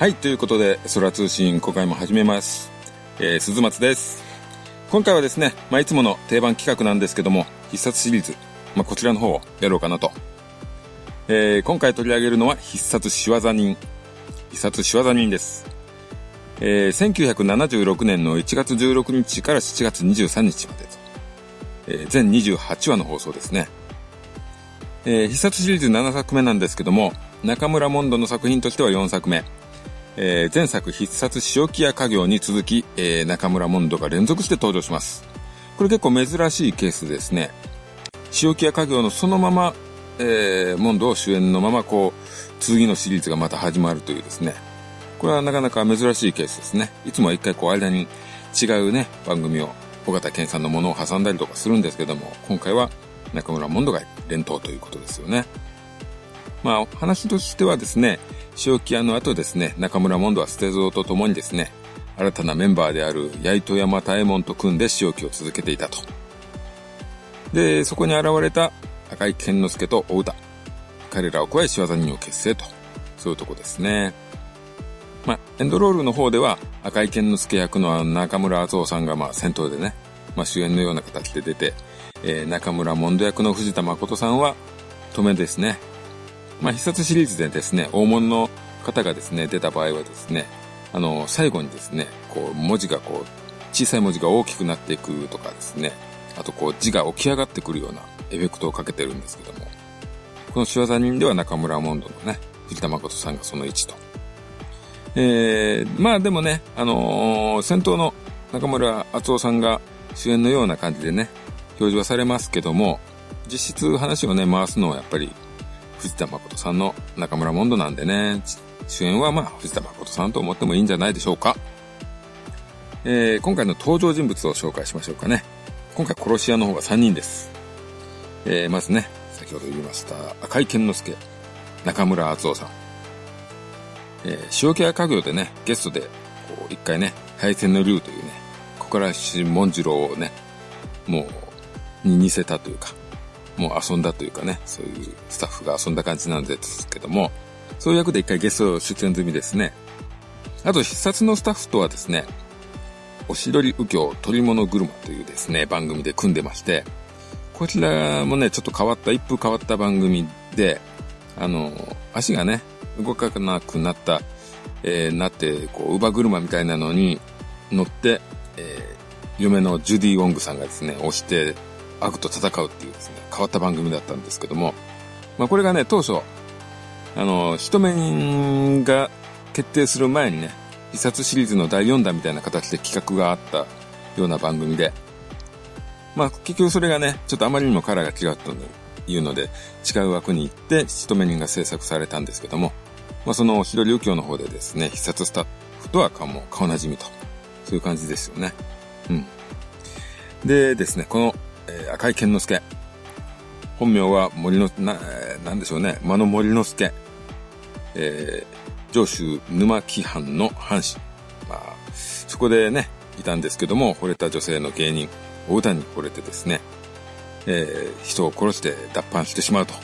はい、ということで、空通信、今回も始めます。えー、鈴松です。今回はですね、まあ、いつもの定番企画なんですけども、必殺シリーズ、まあ、こちらの方をやろうかなと。えー、今回取り上げるのは必殺仕業人。必殺仕業人です。えー、1976年の1月16日から7月23日までと。えー、全28話の放送ですね。えー、必殺シリーズ7作目なんですけども、中村モンドの作品としては4作目。えー前作必殺塩木屋家業に続き、えー中村モンドが連続して登場します。これ結構珍しいケースですね。塩木屋家業のそのまま、えーモンドを主演のままこう、次のシリーズがまた始まるというですね。これはなかなか珍しいケースですね。いつもは一回こう間に違うね、番組を、尾形健さんのものを挟んだりとかするんですけども、今回は中村モンドが連投ということですよね。まあ、話としてはですね、正気屋の後ですね、中村モンドは捨て蔵と共にですね、新たなメンバーである八糸山大門と組んで塩木を続けていたと。で、そこに現れた赤井健之助と大歌。彼らを加え仕業人を結成と。そういうとこですね。まあ、エンドロールの方では赤井健之助役の中村敦夫さんがまあ先頭でね、まあ主演のような形で出て、えー中村モンド役の藤田誠さんは止めですね。まあ、必殺シリーズでですね、大物の方がですね、出た場合はですね、あの、最後にですね、こう、文字がこう、小さい文字が大きくなっていくとかですね、あとこう、字が起き上がってくるようなエフェクトをかけてるんですけども、この仕業人では中村モンドのね、藤田誠さんがその1と。えー、まあでもね、あのー先頭の中村敦夫さんが主演のような感じでね、表示はされますけども、実質話をね、回すのはやっぱり藤田誠さんの中村モンドなんでね、主演はまあ藤田誠さんと思ってもいいんじゃないでしょうか。えー今回の登場人物を紹介しましょうかね。今回殺し屋の方が3人です。えーまずね、先ほど言いました赤井健之助、中村敦夫さん。えー塩木屋家業でね、ゲストで、こう、一回ね、敗戦の竜というね、小倉氏文次郎をね、もう、に似せたというか、もう遊んだというかね、そういうスタッフが遊んだ感じなんですけども、そういう役で一回ゲスト出演済みですね。あと、必殺のスタッフとはですね、おしどり右京鳥物車というですね、番組で組んでまして、こちらもね、ちょっと変わった、一風変わった番組で、あの、足がね、動かなくなった、えーなって、こう、乳母車みたいなのに乗って、えー嫁のジュディ・ウォングさんがですね、押して悪と戦うっていうですね、変わった番組だったんですけども、まあこれがね、当初、あの、一目人が決定する前にね、必殺シリーズの第4弾みたいな形で企画があったような番組で、まあ結局それがね、ちょっとあまりにもカラーが違ったというので、違う枠に行って一目人が制作されたんですけども、まあその白右京の方でですね、必殺スタッフとは顔も顔なじみと、そういう感じですよね。うん。でですね、この、えー赤井健之助。本名は森の、な、なんでしょうね、間野森之助。えー上州沼木藩の藩士。まあ、そこでね、いたんですけども、惚れた女性の芸人、お歌に惚れてですね、えー人を殺して脱藩してしまうと。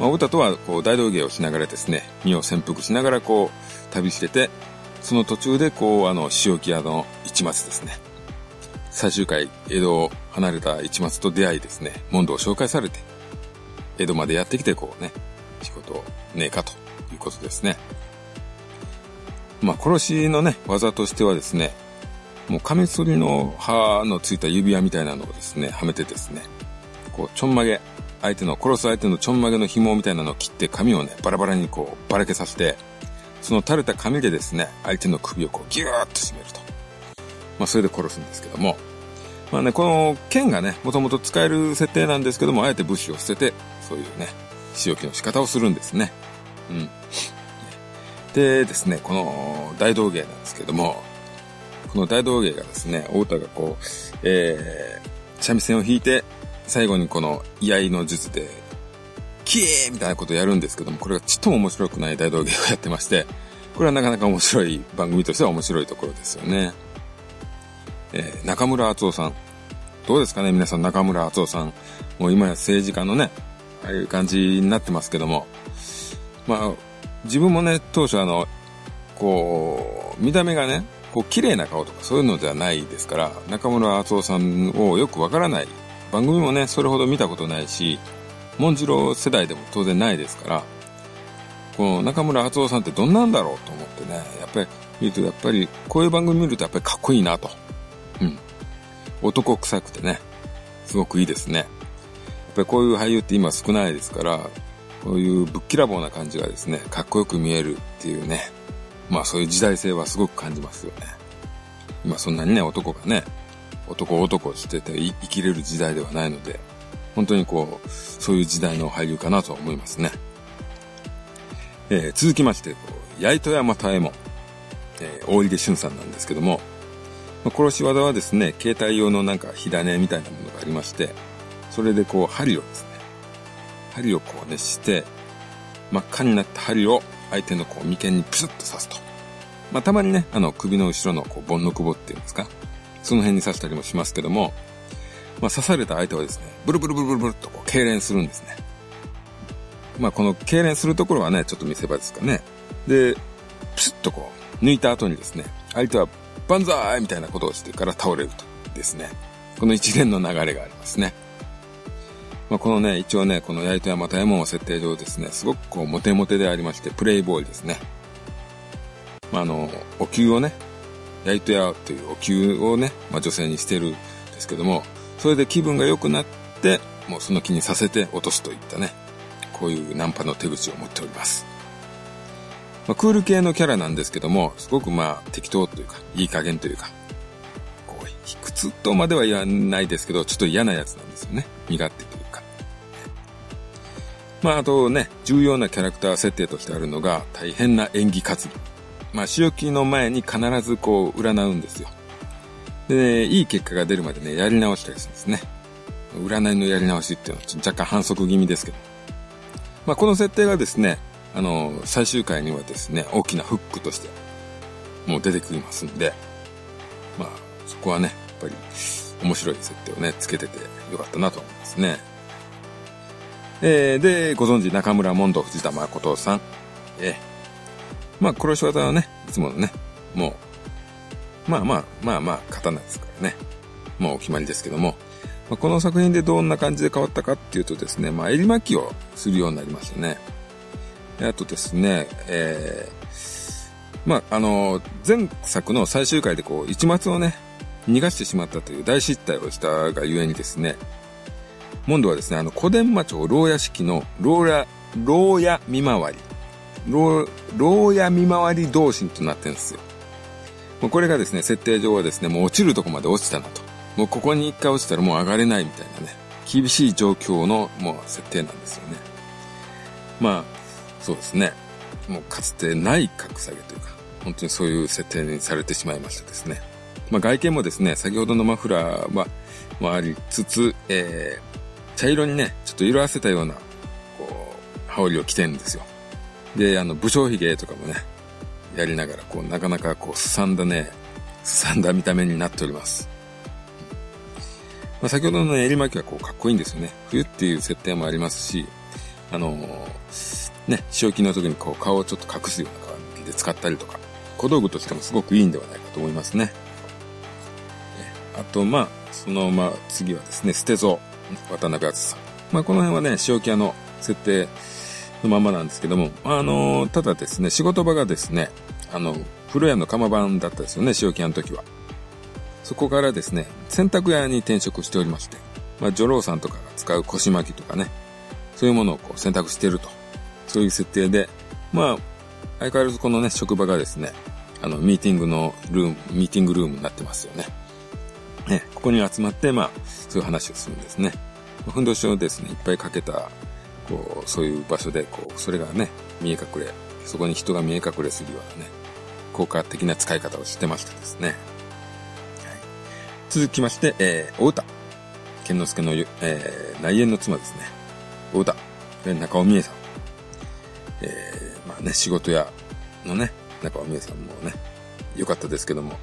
まあ、お歌とは、こう、大道芸をしながらですね、身を潜伏しながら、こう、旅してて、その途中で、こう、あの、塩木屋の一松ですね。最終回、江戸を離れた一松と出会いですね、モンドを紹介されて、江戸までやってきて、こうね、仕事をねえかということですね。まあ、殺しのね、技としてはですね、もう、カミソリの刃のついた指輪みたいなのをですね、はめてですね、こう、ちょんまげ、相手の、殺す相手のちょんまげの紐みたいなのを切って髪をね、バラバラにこう、ばらけさせて、その垂れた髪でですね、相手の首をこう、ギューッと締めると。まあ、それで殺すんですけども、まあね、この剣がね、もともと使える設定なんですけども、あえて武士を捨てて、そういうね、仕置きの仕方をするんですね。うん。でですね、この大道芸なんですけども、この大道芸がですね、大田がこう、えー、三味線を弾いて、最後にこの居合の術で、キーみたいなことをやるんですけども、これがちっとも面白くない大道芸をやってまして、これはなかなか面白い番組としては面白いところですよね。えー中村敦夫さん。どうですかね皆さん中村敦夫さん。もう今や政治家のね、ああいう感じになってますけども。まあ、自分もね、当初あの、こう、見た目がね、こう、綺麗な顔とかそういうのではないですから、中村敦夫さんをよくわからない。番組もね、それほど見たことないし、モンジロ世代でも当然ないですから、この中村敦夫さんってどんなんだろうと思ってね、やっぱり見るとやっぱりこういう番組見るとやっぱりかっこいいなと。男臭くてね、すごくいいですね。やっぱりこういう俳優って今少ないですから、こういうぶっきらぼうな感じがですね、かっこよく見えるっていうね、まあそういう時代性はすごく感じますよね。今そんなにね、男がね、男男してて生きれる時代ではないので、本当にこう、そういう時代の俳優かなとは思いますね。えー、続きまして、八糸山太右衛門、えー、大出俊さんなんですけども、まあ、殺し技はですね、携帯用のなんか火種みたいなものがありまして、それでこう針をですね、針をこう熱して、真っ赤になった針を相手のこう眉間にプスッと刺すと。まあ、たまにね、あの首の後ろのこう盆の久保っていうんですか、その辺に刺したりもしますけども、まあ、刺された相手はですね、ブルブルブルブルブルっとこう痙攣するんですね。まあ、この痙攣するところはね、ちょっと見せ場ですかね。で、プスッとこう、抜いた後にですね、相手は万歳みたいなことをしてから倒れるとですね。この一連の流れがありますね。まあ、このね、一応ね、この八糸山大門設定上ですね、すごくこう、モテモテでありまして、プレイボーイですね。まあ、あの、お灸をね、八糸屋というお灸をね、まあ、女性にしてるんですけども、それで気分が良くなって、もうその気にさせて落とすといったね、こういうナンパの手口を持っております。まあ、クール系のキャラなんですけども、すごくまあ適当というか、いい加減というか、こう、卑屈とまでは言わないですけど、ちょっと嫌なやつなんですよね。身勝手というか。まああとね、重要なキャラクター設定としてあるのが、大変な演技担ぎ。まあ仕置きの前に必ずこう占うんですよ。で、ね、いい結果が出るまでね、やり直したりするんですね。占いのやり直しっていうのは若干反則気味ですけど。まあこの設定がですね、あの、最終回にはですね、大きなフックとして、もう出てきますんで、まあ、そこはね、やっぱり、面白い設定をね、つけててよかったなと思いますね。えー、で、ご存知、中村モンド藤田誠さん。えー、まあ、殺し技はね、いつものね、もう、まあまあ、まあまあ、刀ですからね。もうお決まりですけども、まあ、この作品でどんな感じで変わったかっていうとですね、まあ、襟巻きをするようになりましたね。あとですね、えー、まあ、あの、前作の最終回でこう、一末をね、逃がしてしまったという大失態をしたがゆえにですね、モンドはですね、あの、小伝馬町牢屋敷の牢屋、牢屋見回り、牢、牢屋見回り同心となってるんですよ。もうこれがですね、設定上はですね、もう落ちるとこまで落ちたなと。もうここに一回落ちたらもう上がれないみたいなね、厳しい状況のもう設定なんですよね。まあ、そうですね。もうかつてない格下げというか、本当にそういう設定にされてしまいましたですね。まあ外見もですね、先ほどのマフラーは、もありつつ、えー、茶色にね、ちょっと色あせたような、こう、羽織を着てるんですよ。で、あの、武将髭とかもね、やりながら、こう、なかなかこう、すさんだね、すさんだ見た目になっております。まあ、先ほどの襟巻きはこう、かっこいいんですよね。冬っていう設定もありますし、あのーね、仕置きの時にこう顔をちょっと隠すような感じで使ったりとか、小道具としてもすごくいいんではないかと思いますね。あと、まあ、その、まあ、次はですね、捨て像、渡辺敦さん。まあ、この辺はね、仕置き屋の設定のままなんですけども、あの、ただですね、仕事場がですね、あの、風呂屋の釜版だったですよね、仕置き屋の時は。そこからですね、洗濯屋に転職しておりまして、まあ、女郎さんとかが使う腰巻きとかね、そういうものをこう洗濯しているとそういう設定で、まあ、相変わらずこのね、職場がですね、あの、ミーティングのルーム、ミーティングルームになってますよね。ね、ここに集まって、まあ、そういう話をするんですね。ふんどしをですね、いっぱいかけた、こう、そういう場所で、こう、それがね、見え隠れ、そこに人が見え隠れするようなね、効果的な使い方をしてましたですね。はい、続きまして、えー、お歌。健之助の、えー、内縁の妻ですね。お歌。中尾美恵さん。えー、まあね、仕事屋のね、中尾美恵さんもね、良かったですけども、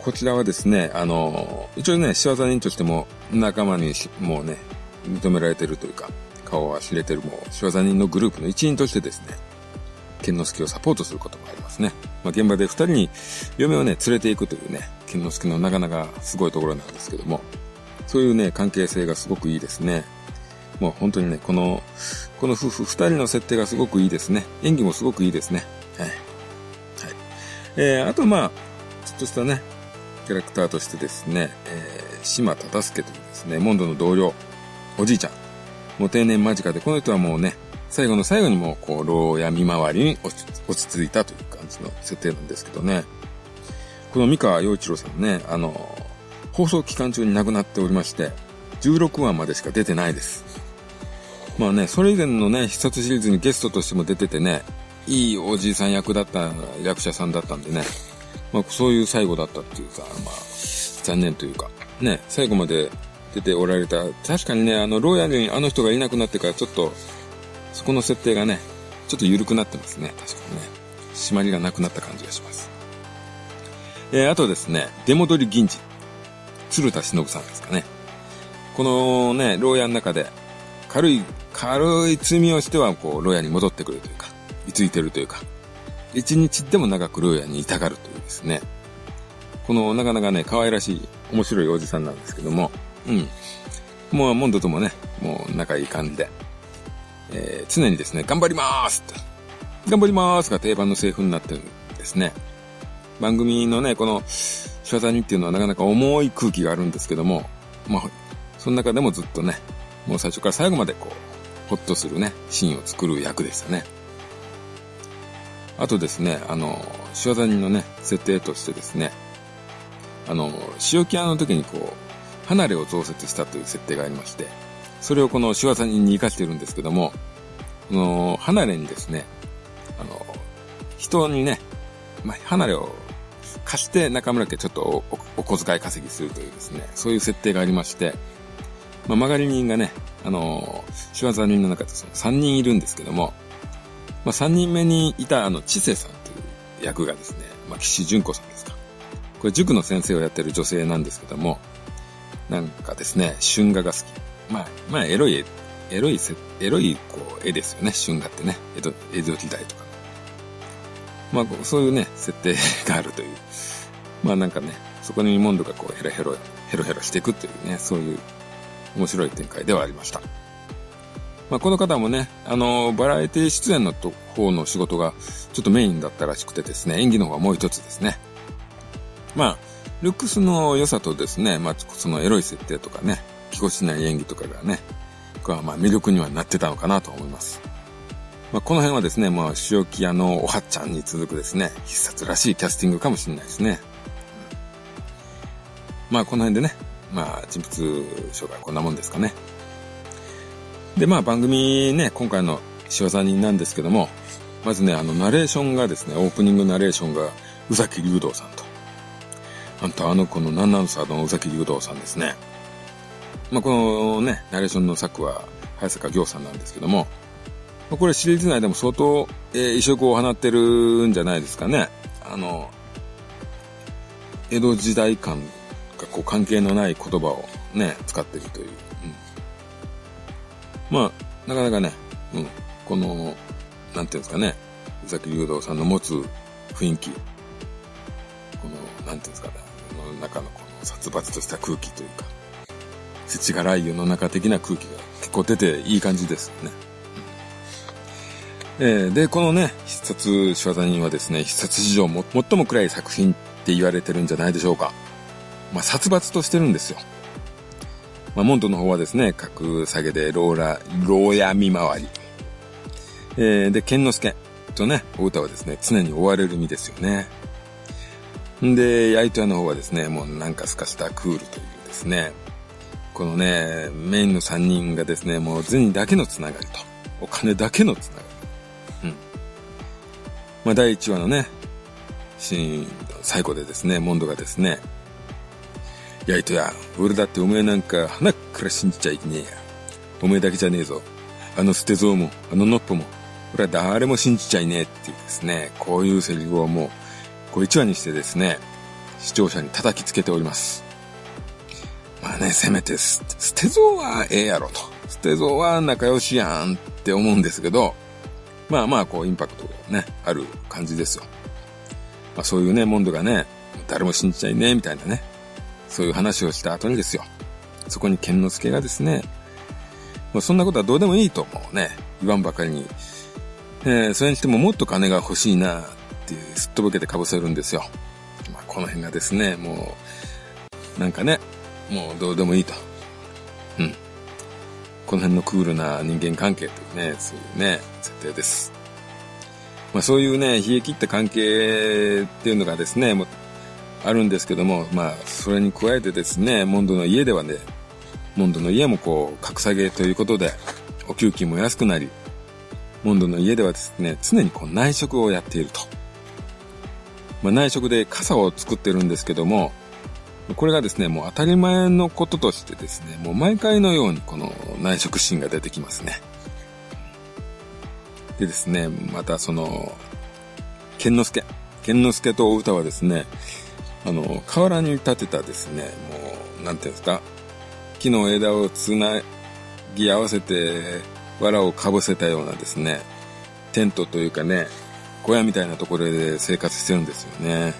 こちらはですね、あの、一応ね、仕業人としても仲間にもうね、認められてるというか、顔は知れてるもう仕業人のグループの一員としてですね、剣之助をサポートすることもありますね。まあ、現場で二人に嫁をね、連れて行くというね、剣之助のなかなかすごいところなんですけども、そういうね、関係性がすごくいいですね。もう本当にね、この、この夫婦二人の設定がすごくいいですね。演技もすごくいいですね。はい。はい。えー、あとまあ、ちょっとしたね、キャラクターとしてですね、えー、島忠助というですね、モンドの同僚、おじいちゃん。もう定年間近で、この人はもうね、最後の最後にもうこう、牢屋見回りに落ち着いたという感じの設定なんですけどね。この三河洋一郎さんね、あの、放送期間中に亡くなっておりまして、16話までしか出てないです。まあね、それ以前のね、必殺シリーズにゲストとしても出ててね、いいおじいさん役だった役者さんだったんでね、まあそういう最後だったっていうか、まあ、残念というか、ね、最後まで出ておられた、確かにね、あの、牢屋にあの人がいなくなってからちょっと、そこの設定がね、ちょっと緩くなってますね、確かにね。締まりがなくなった感じがします。えー、あとですね、出戻り銀次。鶴田忍さんですかね。このね、牢屋の中で、軽い、軽い罪をしては、こう、牢屋に戻ってくるというか、居ついてるというか、一日でも長く牢屋にいたがるというですね。この、なかなかね、可愛らしい、面白いおじさんなんですけども、うん。もう、モンドともね、もう仲いい感じで、えー、常にですね、頑張りまーす頑張りまーすが定番のセリフになってるんですね。番組のね、この、仕業にっていうのはなかなか重い空気があるんですけども、まあ、その中でもずっとね、もう最初から最後までこう、ほっとするね、シーンを作る役でしたね。あとですね、あの、仕業人のね、設定としてですね、あの、塩キアの時にこう、離れを増設したという設定がありまして、それをこの仕業に活かしてるんですけども、この、離れにですね、あの、人にね、まあ、離れを貸して中村家ちょっとお小遣い稼ぎするというですね、そういう設定がありまして、まあ、曲がり人がね、あの、仕業人の中でその3人いるんですけども、まあ、3人目にいたあの、知世さんという役がですね、まあ、岸純子さんですか。これ塾の先生をやってる女性なんですけども、なんかですね、春画が好き。まあ、まあ、エロい、エロいエロい、こう、絵ですよね、春画ってね。江戸、江戸時代とかまあ、そういうね、設定があるという。まあなんかね、そこにモンドがこうヘロヘロ、ヘロヘロしていくっていうね、そういう面白い展開ではありました。まあこの方もね、あの、バラエティ出演の方の仕事がちょっとメインだったらしくてですね、演技の方がもう一つですね。まあ、ルックスの良さとですね、まあそのエロい設定とかね、気こしない演技とかがね、はまあ魅力にはなってたのかなと思います。まあ、この辺はですね、まあ、塩木屋のおはっちゃんに続くですね、必殺らしいキャスティングかもしれないですね。まあ、この辺でね、まあ、人物紹介こんなもんですかね。で、まあ、番組ね、今回の塩座人なんですけども、まずね、あの、ナレーションがですね、オープニングナレーションが、宇崎竜道さんと。あんた、あの子のナンナンサーの宇崎竜道さんですね。まあ、このね、ナレーションの作は、早坂行さんなんですけども、これシリーズ内でも相当、えー、異色を放ってるんじゃないですかね。あの、江戸時代感がこう関係のない言葉をね、使ってるという。うん、まあ、なかなかね、うん、この、なんていうんですかね、宇崎竜道さんの持つ雰囲気、この、なんていうんですかね、世の中のこの殺伐とした空気というか、世知辛い世の中的な空気が結構出ていい感じですよね。えー、で、このね、必殺仕業人はですね、必殺史上も最も暗い作品って言われてるんじゃないでしょうか。まあ、殺伐としてるんですよ。まあ、モントの方はですね、格下げでローラ、牢屋見回り。えー、で、剣之助とね、お歌はですね、常に追われる身ですよね。んで、ヤイト屋の方はですね、もうなんかすかしたクールというですね、このね、メインの3人がですね、もう銭だけのつながりと、お金だけのつながり。うんまあ、第1話のね、シーン、最後でですね、モンドがですね、やいとや、俺だってお前なんか、鼻から信じちゃいけねえや。お前だけじゃねえぞ。あの捨て像も、あのノッポも、俺は誰も信じちゃいねえっていうですね、こういうセリフをもう、こう1話にしてですね、視聴者に叩きつけております。まあね、せめて捨て像はええやろと。捨て像は仲良しやんって思うんですけど、まあまあ、こう、インパクトね、ある感じですよ。まあそういうね、モンドがね、誰も信じちゃいねえ、みたいなね、そういう話をした後にですよ。そこに剣之助がですね、まあ、そんなことはどうでもいいともね、言わんばかりに、えー、それにしてももっと金が欲しいなってすっとぼけてかぶせるんですよ。まあ、この辺がですね、もう、なんかね、もうどうでもいいと。うん。この辺のクールな人間関係というね、そういうね、設定です。まあそういうね、冷え切った関係っていうのがですね、もうあるんですけども、まあそれに加えてですね、モンドの家ではね、モンドの家もこう、格下げということで、お給金も安くなり、モンドの家ではですね、常にこう内職をやっていると。まあ内職で傘を作ってるんですけども、これがですね、もう当たり前のこととしてですね、もう毎回のようにこの内職シーンが出てきますね。でですね、またその、剣之助。剣之助とお歌はですね、あの、河原に立てたですね、もう、なんていうんですか、木の枝をつなぎ合わせて、藁をかぶせたようなですね、テントというかね、小屋みたいなところで生活してるんですよね。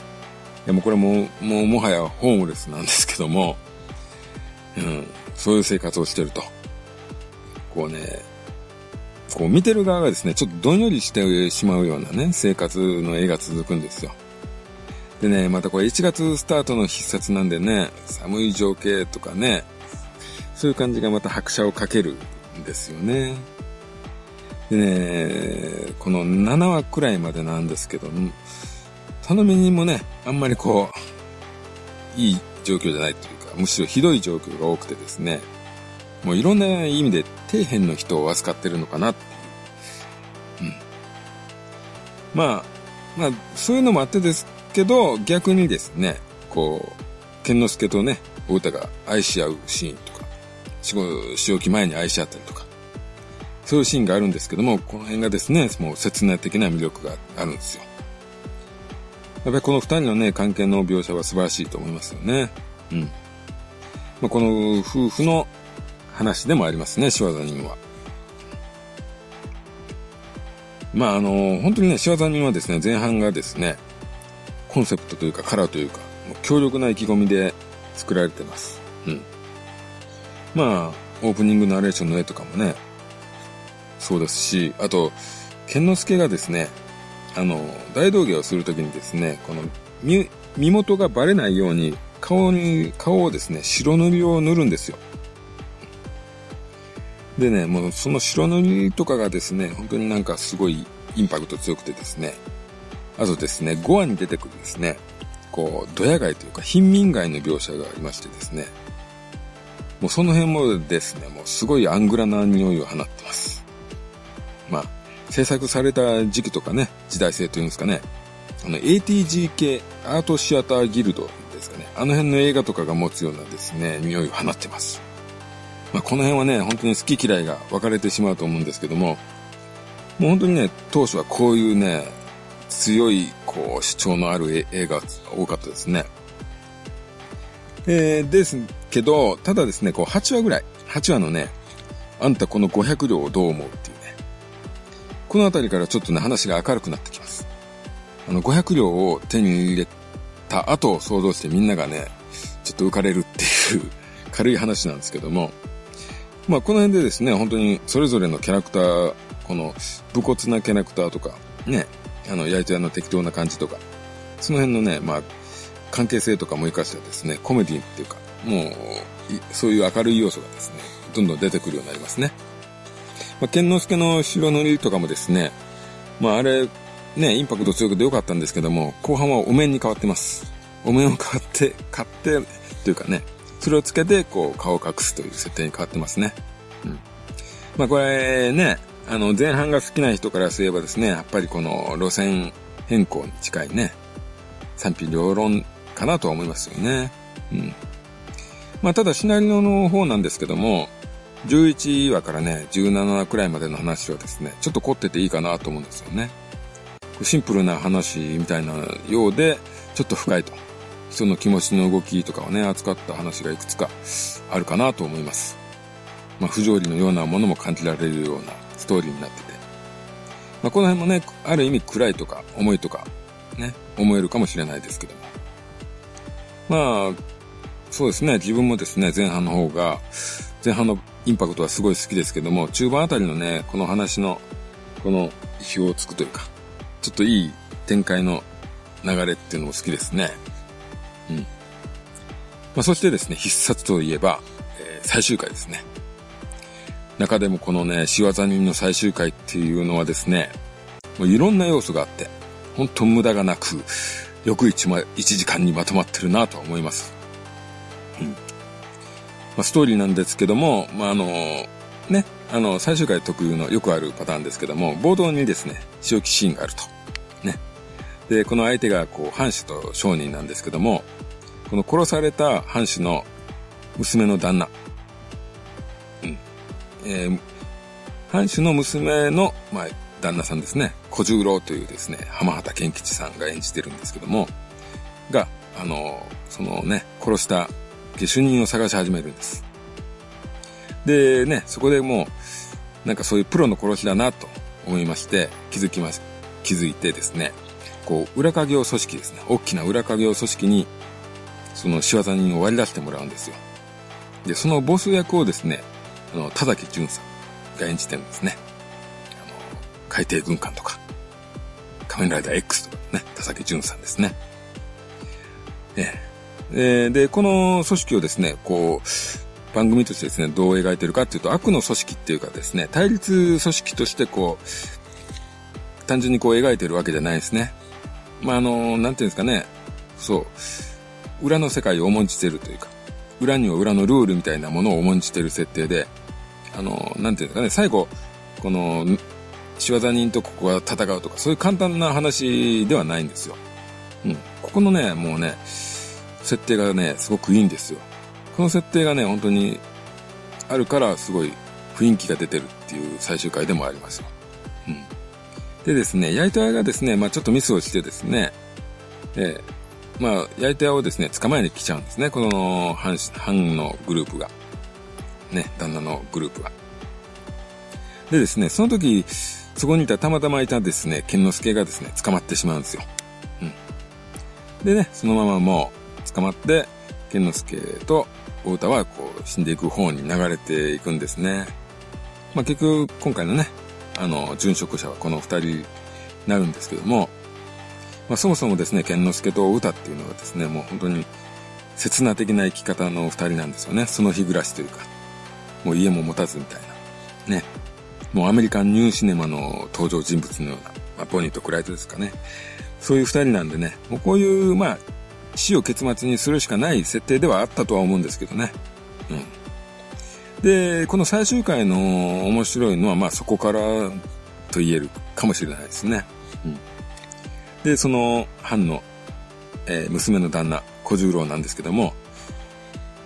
でもこれも、もうもはやホームレスなんですけども、うん、そういう生活をしてると。こうね、こう見てる側がですね、ちょっとどんよりしてしまうようなね、生活の絵が続くんですよ。でね、またこれ1月スタートの必殺なんでね、寒い情景とかね、そういう感じがまた拍車をかけるんですよね。でね、この7話くらいまでなんですけど、頼み人もね、あんまりこう、いい状況じゃないというか、むしろひどい状況が多くてですね、もういろんな意味で底辺の人を扱ってるのかなっていう。うん。まあ、まあ、そういうのもあってですけど、逆にですね、こう、剣之助とね、お歌が愛し合うシーンとか、仕置き前に愛し合ったりとか、そういうシーンがあるんですけども、この辺がですね、もう切ない的な魅力があるんですよ。やっぱりこの二人のね、関係の描写は素晴らしいと思いますよね。うん。まあ、この夫婦の話でもありますね、仕業人は。まあ、あの、本当にね、仕業人はですね、前半がですね、コンセプトというかカラーというか、もう強力な意気込みで作られてます。うん。まあ、オープニングナレーションの絵とかもね、そうですし、あと、剣之助がですね、あの、大道芸をするときにですね、この身、身元がバレないように、顔に、顔をですね、白塗りを塗るんですよ。でね、もうその白塗りとかがですね、本当になんかすごいインパクト強くてですね、あとですね、5話に出てくるですね、こう、ドヤ街というか貧民街の描写がありましてですね、もうその辺もですね、もうすごいアングラな匂いを放ってます。まあ、制作された時期とかね、時代性というんですかね、あの ATG 系アートシアターギルドですかね、あの辺の映画とかが持つようなですね、匂いを放ってます。まあ、この辺はね、本当に好き嫌いが分かれてしまうと思うんですけども、もう本当にね、当初はこういうね、強い、こう、主張のある映画が多かったですね。えー、ですけど、ただですね、こう、8話ぐらい、8話のね、あんたこの500両をどう思うっていうねこの辺りからちょっとね、話が明るくなってきます。あの、500両を手に入れた後を想像してみんながね、ちょっと浮かれるっていう 軽い話なんですけども、まあこの辺でですね、本当にそれぞれのキャラクター、この武骨なキャラクターとか、ね、あの、やり手の適当な感じとか、その辺のね、まあ、関係性とかも活かしたですね、コメディっていうか、もう、そういう明るい要素がですね、どんどん出てくるようになりますね。まあ、剣之助の白塗りとかもですね、まああれ、ね、インパクト強くてよかったんですけども、後半はお面に変わってます。お面を買って、買って、というかね、それをつけて、こう、顔を隠すという設定に変わってますね。うん。まあこれね、あの、前半が好きな人からすればですね、やっぱりこの路線変更に近いね、賛否両論かなとは思いますよね。うん。まあただシナリオの方なんですけども、11話からね、17話くらいまでの話はですね、ちょっと凝ってていいかなと思うんですよね。シンプルな話みたいなようで、ちょっと深いと。人の気持ちの動きとかをね、扱った話がいくつかあるかなと思います。まあ、不条理のようなものも感じられるようなストーリーになってて。まあ、この辺もね、ある意味暗いとか重いとか、ね、思えるかもしれないですけども。まあ、そうですね、自分もですね、前半の方が、前半のインパクトはすごい好きですけども、中盤あたりのね、この話の、この意表をつくというか、ちょっといい展開の流れっていうのも好きですね。うん。まあ、そしてですね、必殺といえば、えー、最終回ですね。中でもこのね、仕業人の最終回っていうのはですね、もういろんな要素があって、本当無駄がなく、よく一1時間にまとまってるなと思います。うん。まあ、ストーリーなんですけども、まあ、あの、ね、あの、最終回特有のよくあるパターンですけども、冒頭にですね、仕置きシーンがあると。ね。で、この相手がこう、藩主と商人なんですけども、この殺された藩主の娘の旦那、えー、藩主の娘の、まあ、旦那さんですね、小十郎というですね、浜畑健吉さんが演じてるんですけども、が、あの、そのね、殺した下手人を探し始めるんです。でね、そこでもう、なんかそういうプロの殺しだなと思いまして、気づきます。気づいてですね、こう、裏稼業組織ですね、大きな裏稼業組織に、その仕業人を割り出してもらうんですよ。で、そのボス役をですね、あの、田崎淳さんが演じてるんですね。あの、海底軍艦とか、仮面ライダー X とかね、田崎淳さんですね。ええ。で、この組織をですね、こう、番組としてですね、どう描いてるかっていうと、悪の組織っていうかですね、対立組織としてこう、単純にこう描いてるわけじゃないですね。まあ、あの、なんていうんですかね、そう、裏の世界を重んじてるというか、裏には裏のルールみたいなものを重んじてる設定で、あの、なんていうんですかね、最後、この、仕業人とここが戦うとか、そういう簡単な話ではないんですよ。うん。ここのね、もうね、設定がね、すごくいいんですよ。この設定がね、本当にあるから、すごい雰囲気が出てるっていう最終回でもありますよ。うん。でですね、焼いた屋がですね、まあちょっとミスをしてですね、えー、まあ、焼いたをですね、捕まえに来ちゃうんですね。この、藩、のグループが。ね、旦那のグループが。でですね、その時、そこにいたたまたまいたですね、剣之助がですね、捕まってしまうんですよ。うん。でね、そのままもう、捕まって、剣之助と太田はこう、死んでいく方に流れていくんですね。まあ結局、今回のね、あの、殉職者はこの二人になるんですけども、まあ、そもそもですね、健之助と歌っていうのはですね、もう本当に刹那的な生き方の二人なんですよね。その日暮らしというか、もう家も持たずみたいな。ね。もうアメリカンニューシネマの登場人物のような、まあ、ボニーとクライトですかね。そういう二人なんでね、もうこういう、まあ、死を結末にするしかない設定ではあったとは思うんですけどね。うん。で、この最終回の面白いのは、まあそこからと言えるかもしれないですね。うん。で、その藩の、えー、娘の旦那、小十郎なんですけども、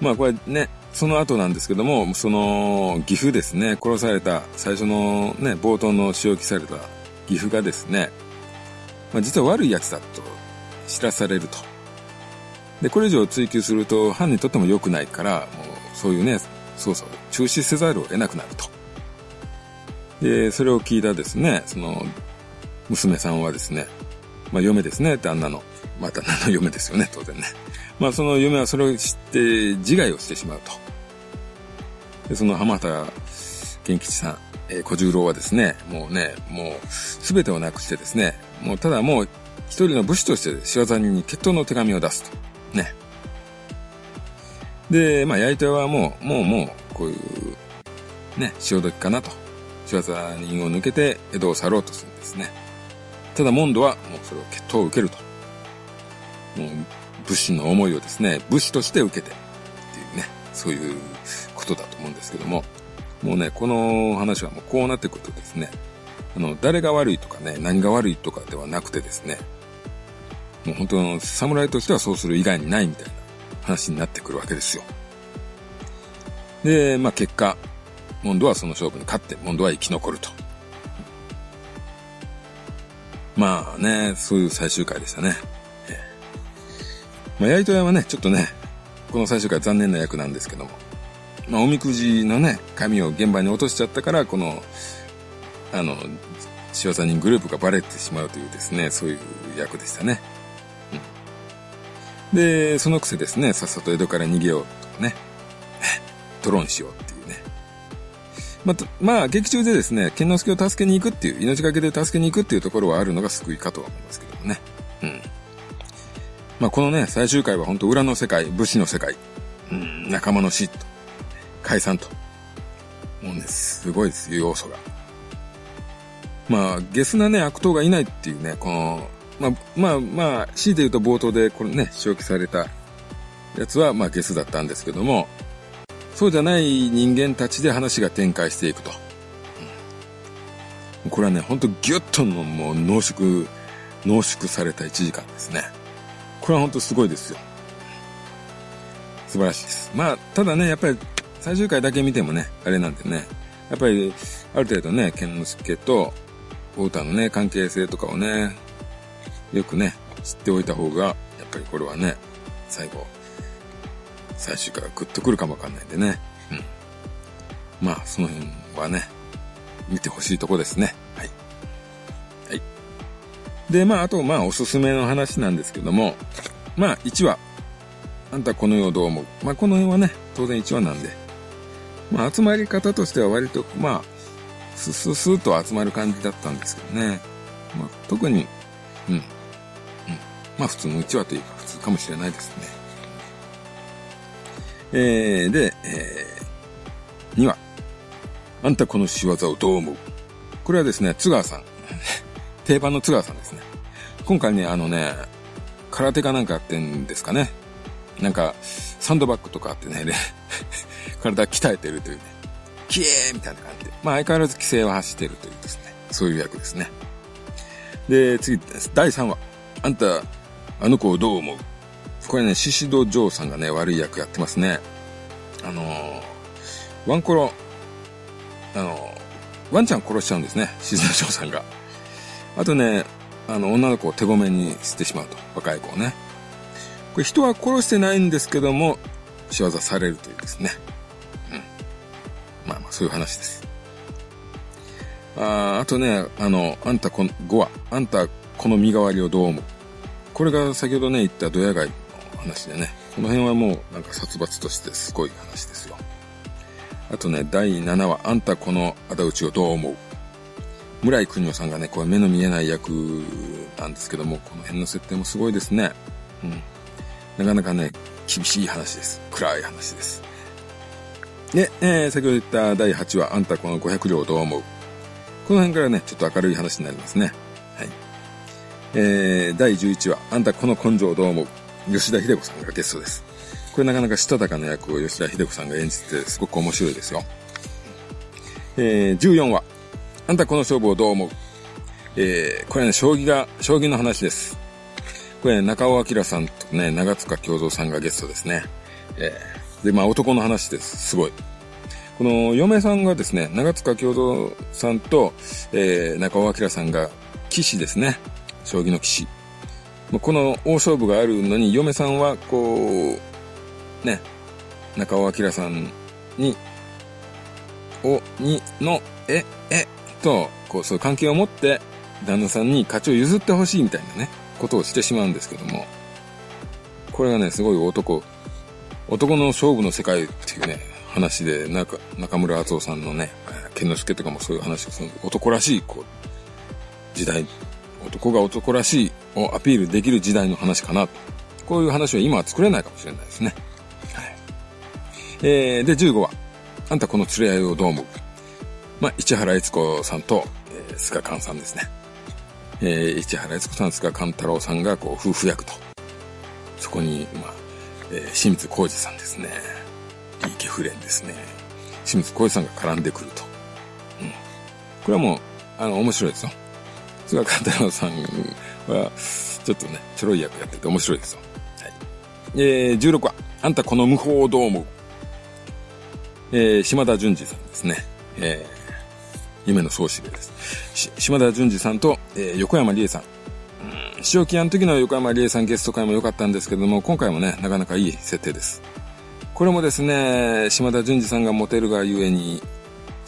まあこれね、その後なんですけども、その岐阜ですね、殺された、最初のね、冒頭の仕置きされた岐阜がですね、まあ実は悪い奴だと知らされると。で、これ以上追求すると藩にとっても良くないから、もうそういうね、捜査を中止せざるを得なくなると。で、それを聞いたですね、その、娘さんはですね、まあ、嫁ですね、旦那の。まあ、旦那の嫁ですよね、当然ね。まあ、その嫁はそれを知って自害をしてしまうと。で、その浜田健吉さん、えー、小十郎はですね、もうね、もう、すべてをなくしてですね、もうただもう、一人の武士として仕業に決闘の手紙を出すと。ね。で、まあ、焼いたはもう、もうもう、こういう、ね、潮時かなと。仕業人を抜けて江戸を去ろうとするんですね。ただモンドはもうそれを決闘を受けると。もう武士の思いをですね、武士として受けてっていうね、そういうことだと思うんですけども、もうね、この話はもうこうなってくるとですね、あの、誰が悪いとかね、何が悪いとかではなくてですね、もう本当の侍としてはそうする以外にないみたいな話になってくるわけですよ。で、まあ結果、モンドはその勝負に勝って、モンドは生き残ると。まあね、そういう最終回でしたね。まあ、やいとやはね、ちょっとね、この最終回残念な役なんですけども、まあ、おみくじのね、紙を現場に落としちゃったから、この、あの、仕業人グループがバレてしまうというですね、そういう役でしたね。うん、で、そのくせですね、さっさと江戸から逃げようとかね、ドローンしようって。まあ、まあ、劇中でですね、剣之助を助けに行くっていう、命がけで助けに行くっていうところはあるのが救いかとは思いますけどもね。うん。まあ、このね、最終回は本当裏の世界、武士の世界、うん、仲間の死と、解散と。もうね、すごいです要素が。まあ、ゲスなね、悪党がいないっていうね、この、まあ、まあ、まあ、強いて言うと冒頭で、これね、消去されたやつは、まあ、ゲスだったんですけども、そうじゃない人間たちで話が展開していくと。うん、これはね、ほんとギュッとのもう濃縮、濃縮された1時間ですね。これはほんとすごいですよ。素晴らしいです。まあ、ただね、やっぱり最終回だけ見てもね、あれなんでね、やっぱりある程度ね、剣之助と太田のね、関係性とかをね、よくね、知っておいた方が、やっぱりこれはね、最後、最終回はグッとくるかもわかんないんでね。うん。まあ、その辺はね、見てほしいとこですね。はい。はい。で、まあ、あと、まあ、おすすめの話なんですけども、まあ、1話、あんたこの世どう思う？まあ、この辺はね、当然1話なんで、まあ、集まり方としては割と、まあ、スススーと集まる感じだったんですけどね。まあ、特に、うん。うん。まあ、普通のうちはというか普通かもしれないですね。えー、で、えー、2話。あんたこの仕業をどう思う？これはですね、津川さん。定番の津川さんですね。今回ね、あのね、空手かなんかやってんですかね。なんか、サンドバッグとかあってね、体鍛えてるというね。キエーみたいな感じで。まあ相変わらず規制は走ってるというですね、そういう役ですね。で、次。第3話。あんた、あの子をどう思う？これね、シシド・ジョーさんがね、悪い役やってますね。あのー、ワンコロ、あのー、ワンちゃん殺しちゃうんですね、シシド・ジョーさんが。あとね、あの、女の子を手ごめにしてしまうと。若い子をね。これ人は殺してないんですけども、仕業されるというですね。うんまあまあ、そういう話です。ああとね、あの、あんたこの5話、あんたこの身代わりをどう思う？これが先ほどね、言ったドヤ街の話でね、この辺はもうなんか殺伐としてすごい話ですよ。あとね、第7話、あんたこの仇討ちをどう思う？村井邦夫さんがね、これ目の見えない役なんですけども、この辺の設定もすごいですね。うん。なかなかね、厳しい話です。暗い話です。で、えー、先ほど言った第8話、あんたこの500両どう思う？この辺からね、ちょっと明るい話になりますね。はい。えー、第11話、あんたこの根性どう思う？吉田秀子さんがゲストです。これなかなかしたたかな役を吉田秀子さんが演じてすごく面白いですよ。えー、14話、あんたこの勝負をどう思う？えー、これね、将棋が、将棋の話です。これ、ね、中尾明さんとね、長塚京三さんがゲストですね。えーで、まあ男の話です。すごい。この嫁さんがですね、長塚京三さんと、えー、中尾明さんが騎士ですね。将棋の騎士。この大勝負があるのに、嫁さんは、こう、ね、中尾明さんに、お、に、の、え、え、と、こう、そういう関係を持って、旦那さんに勝ちを譲ってほしいみたいなね、ことをしてしまうんですけども、これがね、すごい男、男の勝負の世界っていうね、話で、なんか、中村敦夫さんのね、剣之助とかもそういう話をする、男らしい、こう、時代、男が男らしいをアピールできる時代の話かなと。こういう話は今は作れないかもしれないですね。はい。えー、で、15話。あんたこの連れ合いをどう思う？まあ、市原悦子さんと、えー、菅寛さんですね。えー、市原悦子さん、菅寛太郎さんが、こう、夫婦役と。そこに、まあ、えー、清水浩二さんですね。いいケフレンですね。清水浩二さんが絡んでくると。うん。これはもう、あの、面白いですよ。菅勘太郎さんは、ちょっとね、ちょろい役やってて面白いですよ。はい。えー、16話。あんたこの無法をどう思うえー、島田淳二さんですね。えー、夢の総司令です。島田淳二さんと、えー、横山理恵さん。塩木屋の時の横山理恵さんゲスト会も良かったんですけども、今回もね、なかなかいい設定です。これもですね、島田淳二さんがモテるがゆえに、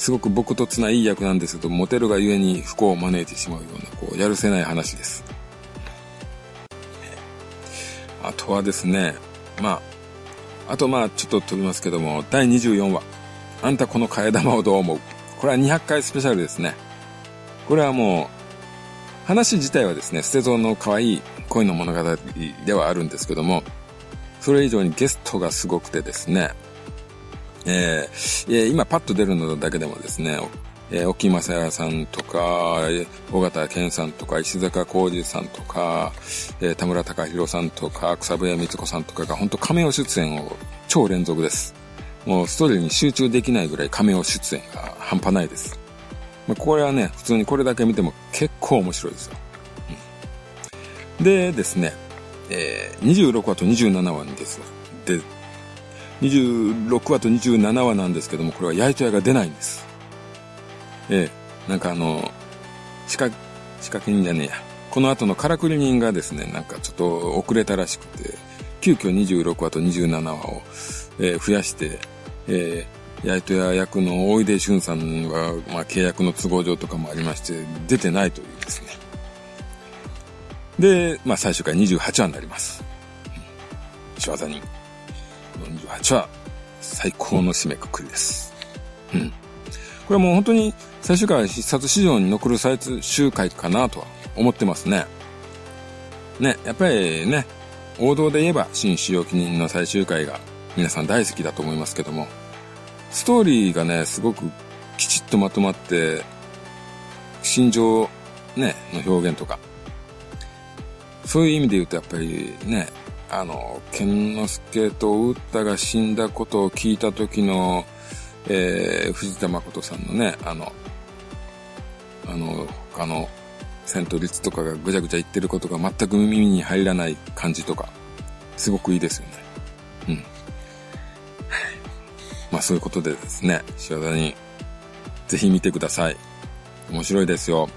すごく僕とつないい役なんですけど、モテるがゆえに不幸を招いてしまうような、こう、やるせない話です。あとはですね、まあ、あとまあ、ちょっと飛びますけども、第24話。あんたこの替え玉をどう思う？これは200回スペシャルですね。これはもう、話自体はですね、捨て蔵の可愛い恋の物語ではあるんですけども、それ以上にゲストがすごくてですね、えー、今パッと出るのだけでもですね、えー、沖正也さんとか、尾形健さんとか、石坂浩二さんとか、えー、田村隆弘さんとか、草笛光子さんとかが本当仮面出演を超連続です。もうストーリーに集中できないぐらい仮面出演が半端ないです。まあ、これはね、普通にこれだけ見ても結構面白いですよ。うん、でですね、えー、26話と27話にですで、26話と27話なんですけども、これはやいとやが出ないんです。ええ、なんかあの、仕掛、仕掛け人じゃねえや。この後のからくり人がですね、なんかちょっと遅れたらしくて、急遽26話と27話を、えー、増やして、えー、やいとや役の大出俊さんは、まあ、契約の都合上とかもありまして、出てないというですね。で、まあ、最終回28話になります。仕業人。48話、最高の締めくくりです。うん。これはもう本当に最終回必殺史上に残る最終回かなとは思ってますね。ね、やっぱりね、王道で言えば新使用記念の最終回が皆さん大好きだと思いますけども、ストーリーがね、すごくきちっとまとまって、心情ね、の表現とか、そういう意味で言うとやっぱりね、あの、健之助とウッタが死んだことを聞いた時の、えー、藤田誠さんのね、あの、あの、他の戦闘率とかがぐちゃぐちゃ言ってることが全く耳に入らない感じとか、すごくいいですよね。うん。まあそういうことでですね、塩田に、ぜひ見てください。面白いですよ。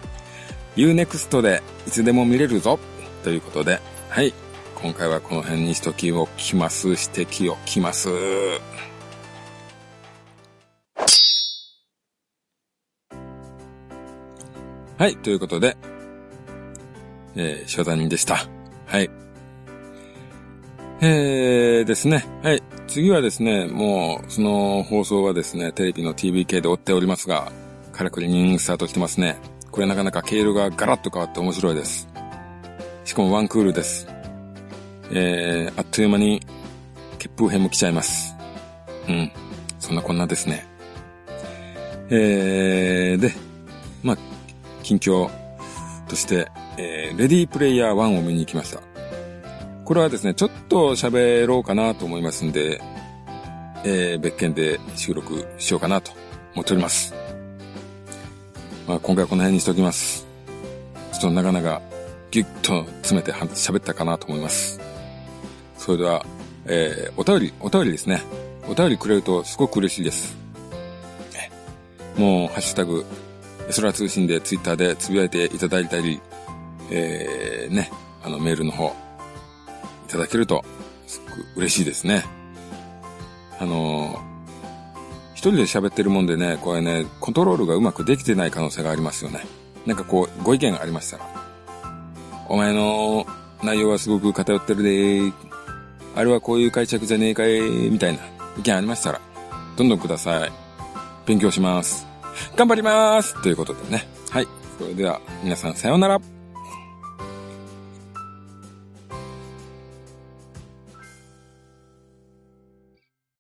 Unext でいつでも見れるぞということで、はい。今回はこの辺にしときをきます。指摘をきます。はい。ということで、えー、塩田人でした。はい。えーですね。はい。次はですね、もう、その放送はですね、テレビの TVK で追っておりますが、カラクリニングスタートしてますね。これなかなか経路がガラッと変わって面白いです。しかもワンクールです。えー、あっという間に、血風編も来ちゃいます。うん。そんなこんなですね。えー、で、まあ、近況として、えー、レディープレイヤー1を見に行きました。これはですね、ちょっと喋ろうかなと思いますんで、えー、別件で収録しようかなと思っております。まあ、今回はこの辺にしておきます。ちょっとなかなかギュッと詰めて喋ったかなと思います。それでは、えー、お便り、お便りですね。お便りくれるとすごく嬉しいです。もう、ハッシュタグ、空通信でツイッターでつぶやいていただいたり、えー、ね、あのメールの方、いただけると、すごく嬉しいですね。あのー、一人で喋ってるもんでね、これね、コントロールがうまくできてない可能性がありますよね。なんかこう、ご意見がありましたら、お前の内容はすごく偏ってるでーあれはこういう解釈じゃねえかいみたいな意見ありましたら、どんどんください。勉強します。頑張りますということでね。はい。それでは、皆さんさようなら。